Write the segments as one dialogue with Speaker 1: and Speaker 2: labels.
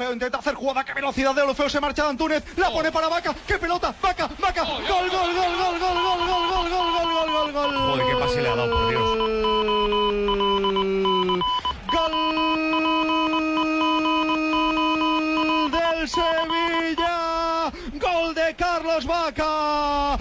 Speaker 1: Olofeo intenta hacer jugada, qué velocidad de Olofeo, se marcha de Antúnez, la pone para Vaca, qué pelota, Vaca, Vaca, gol, gol, gol, gol, gol, gol, gol, gol, gol, gol, gol, gol, gol.
Speaker 2: Joder, qué pase le ha dado, por Dios.
Speaker 1: Gol del Sevilla, gol de Carlos Vaca.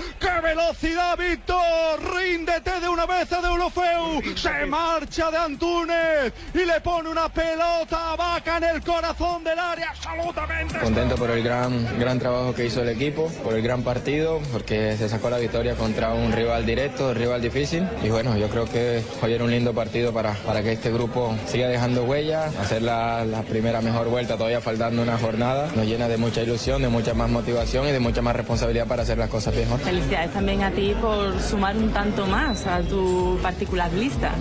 Speaker 1: ¡Qué velocidad, Víctor! Ríndete de una vez de Olofeu. Se marcha de Antúnez y le pone una pelota a Vaca en el corazón del área. Absolutamente.
Speaker 3: Contento por el gran, gran trabajo que hizo el equipo, por el gran partido, porque se sacó la victoria contra un rival directo, un rival difícil. Y bueno, yo creo que hoy era un lindo partido para, para que este grupo siga dejando huella, hacer la, la primera mejor vuelta, todavía faltando una jornada. Nos llena de mucha ilusión, de mucha más motivación y de mucha más responsabilidad para hacer las cosas mejor.
Speaker 4: Felicidades también a ti por sumar un tanto más a tu particular lista.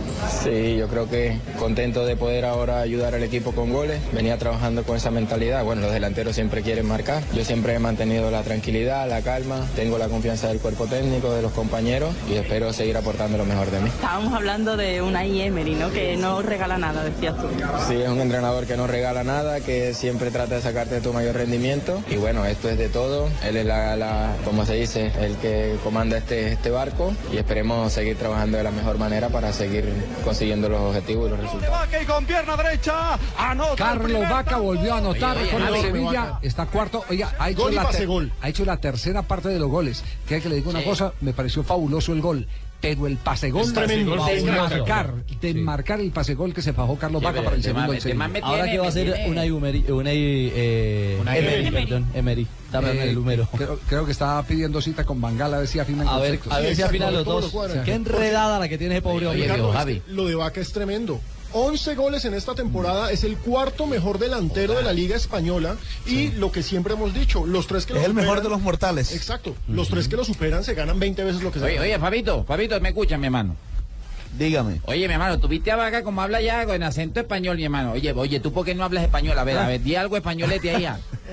Speaker 3: Sí, yo creo que contento de poder ahora ayudar al equipo con goles. Venía trabajando con esa mentalidad. Bueno, los delanteros siempre quieren marcar. Yo siempre he mantenido la tranquilidad, la calma. Tengo la confianza del cuerpo técnico, de los compañeros y espero seguir aportando lo mejor de mí.
Speaker 4: Estábamos hablando de una Emery, ¿no? Que no regala nada, decías tú.
Speaker 3: Sí, es un entrenador que no regala nada, que siempre trata de sacarte tu mayor rendimiento. Y bueno, esto es de todo. Él es la, la como se dice, el que comanda este, este barco y esperemos seguir trabajando de la mejor manera para seguir consiguiendo los objetivos y los resultados.
Speaker 1: Y con pierna derecha anota.
Speaker 5: Carlos Vaca volvió a anotar
Speaker 6: Oye, oye,
Speaker 5: con el Sevilla. Está cuarto. Oiga, ha hecho,
Speaker 7: Gol
Speaker 5: la
Speaker 7: pase
Speaker 5: ter-
Speaker 7: gol.
Speaker 5: ha hecho la tercera parte de los goles. Quiere que le diga una cosa, me pareció fabuloso el gol. Pero el pase gol
Speaker 7: Es tremendo.
Speaker 5: de
Speaker 7: Sí,
Speaker 5: marcar, de marcar el pase gol que se fajó Carlos Vaca para el segundo.
Speaker 6: Ahora que va a ser una Emery, una, eh,
Speaker 2: Una
Speaker 6: Emery,
Speaker 2: Emery.
Speaker 6: perdón, Emery. Dame
Speaker 5: Eh,
Speaker 6: el número.
Speaker 5: Creo, creo que estaba pidiendo cita con Bangala a ver si afinan
Speaker 6: A ver, a ver si afinan los
Speaker 7: ¿cómo lo
Speaker 6: dos. Qué enredada la que tiene ese pobre hombre. Javi.
Speaker 7: Lo de Vaca es tremendo. 11 goles en esta temporada, es el cuarto mejor delantero de la Liga Española y lo que siempre hemos dicho, los tres que lo
Speaker 8: Es el mejor de los mortales.
Speaker 7: Exacto, los tres que lo superan se ganan 20 veces lo que se
Speaker 9: Oye,
Speaker 7: ganan.
Speaker 9: oye, Fabito, Fabito, me escucha, mi hermano.
Speaker 8: Dígame.
Speaker 9: Oye, mi hermano, tuviste a Vaca como habla ya con acento español, mi hermano. Oye, oye, ¿tú por qué no hablas español? A ver, a ver, di algo españolete ahí.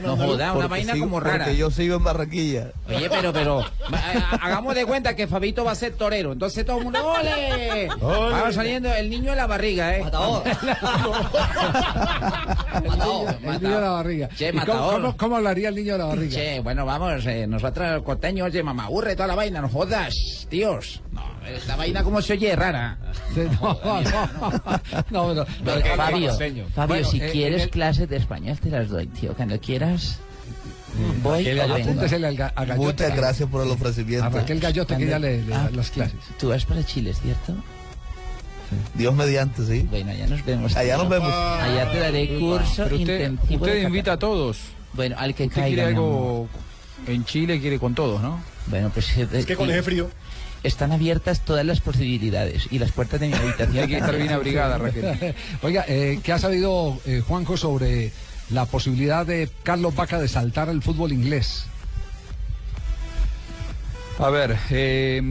Speaker 9: No jodas, una vaina
Speaker 8: sigo-
Speaker 9: como rara.
Speaker 8: Porque yo sigo en Barranquilla.
Speaker 9: Oye, pero, pero, ha- hagamos de cuenta que Fabito va a ser torero. Entonces todo el mundo, ¡ole! Va saliendo el niño en la barriga, ¿eh?
Speaker 6: Matador.
Speaker 9: Matador.
Speaker 5: El niño de la barriga.
Speaker 9: Che,
Speaker 5: ¿Y cómo, cómo- cómo hablaría el niño de la barriga?
Speaker 9: Che, bueno, vamos, eh, nosotros los costeños, oye, mamá, aburre toda la vaina, no jodas, tíos. No, esta vaina como se oye rara.
Speaker 5: No, no, no,
Speaker 10: Fabio. Fabio,
Speaker 5: Bueno,
Speaker 10: si
Speaker 5: eh,
Speaker 10: quieres clases de español te las doy, tío. Cuando quieras, voy
Speaker 6: el
Speaker 5: al ga- a Gallote.
Speaker 8: Muchas gracias por el ofrecimiento.
Speaker 5: A Raquel Gallote que ya le,
Speaker 10: Ah,
Speaker 5: las clases.
Speaker 10: Tú vas para Chile, ¿cierto?
Speaker 8: Dios mediante, sí.
Speaker 10: Bueno, allá nos vemos.
Speaker 8: Allá nos vemos.
Speaker 10: Allá te daré curso
Speaker 2: Pero usted,
Speaker 10: intensivo.
Speaker 2: usted invita a todos.
Speaker 10: Bueno, al que
Speaker 2: Usted
Speaker 10: caiga.
Speaker 2: quiere algo en Chile, quiere con todos, ¿no?
Speaker 10: Bueno, pues eh,
Speaker 7: Es que con
Speaker 10: y-
Speaker 7: ese frío.
Speaker 10: están abiertas todas las posibilidades y las puertas de mi habitación.
Speaker 2: Hay que estar bien abrigada, Raquel.
Speaker 5: Oiga, eh, ¿qué ha sabido eh, Juanjo sobre la posibilidad de Carlos Vaca de saltar al fútbol inglés?
Speaker 2: A ver, eh,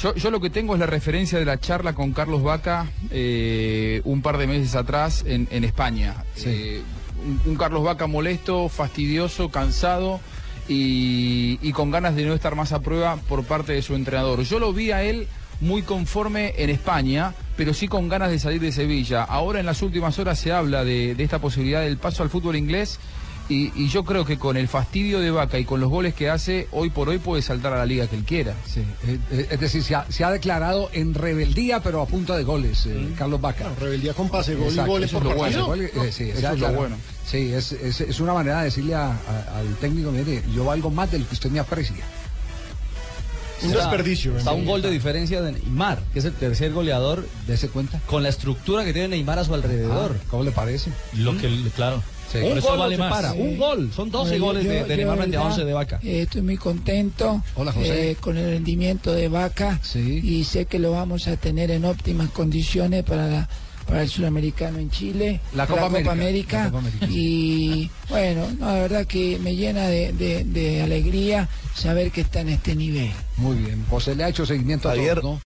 Speaker 2: yo, yo lo que tengo es la referencia de la charla con Carlos Vaca eh, un par de meses atrás en, en España.
Speaker 5: Sí.
Speaker 2: Eh, un, un Carlos Vaca molesto, fastidioso, cansado y, con ganas de no estar más a prueba por parte de su entrenador. Yo lo vi a él muy conforme en España, pero sí con ganas de salir de Sevilla. Ahora en las últimas horas se habla de esta posibilidad del paso al fútbol inglés. Y, y yo creo que con el fastidio de Vaca y con los goles que hace, hoy por hoy puede saltar a la liga que él quiera.
Speaker 5: Sí, es decir, se ha, se ha declarado en rebeldía, pero a punta de goles, eh, Carlos Vaca.
Speaker 7: Rebeldía con pase, gol
Speaker 5: Exacto,
Speaker 7: y goles por
Speaker 2: lo
Speaker 7: partido.
Speaker 2: bueno.
Speaker 5: Gol, eh, sí,
Speaker 2: Eso
Speaker 5: se ha
Speaker 2: es lo bueno.
Speaker 5: Sí, es, es, es una manera de decirle a- a- al técnico, mire, yo valgo más de lo que usted me aprecia.
Speaker 7: Un desperdicio.
Speaker 6: Está un gol de diferencia de Neymar, que es el tercer goleador
Speaker 5: Dese cuenta.
Speaker 6: con la estructura que tiene Neymar a su alrededor.
Speaker 5: Ah, ¿Cómo le parece?
Speaker 6: Lo que, claro.
Speaker 5: Sí.
Speaker 6: Un gol vale más. Un gol. Son 12
Speaker 11: Bueno,
Speaker 6: goles
Speaker 11: yo-
Speaker 6: de, de
Speaker 11: yo,
Speaker 6: Neymar frente a
Speaker 11: verdad,
Speaker 6: 11 de Vaca.
Speaker 11: eh, estoy muy contento
Speaker 5: Hola, José.
Speaker 11: eh, con el rendimiento de Vaca
Speaker 5: Sí.
Speaker 11: y sé que lo vamos a tener en óptimas condiciones para la- para el sudamericano en Chile,
Speaker 5: La
Speaker 11: para
Speaker 5: Copa América.
Speaker 11: América.
Speaker 5: La Copa América.
Speaker 11: Y bueno, no, la verdad que me llena de, de- de alegría saber que está en este nivel.
Speaker 5: Muy bien, pues se le ha hecho seguimiento
Speaker 8: Javier.
Speaker 5: a ¿no?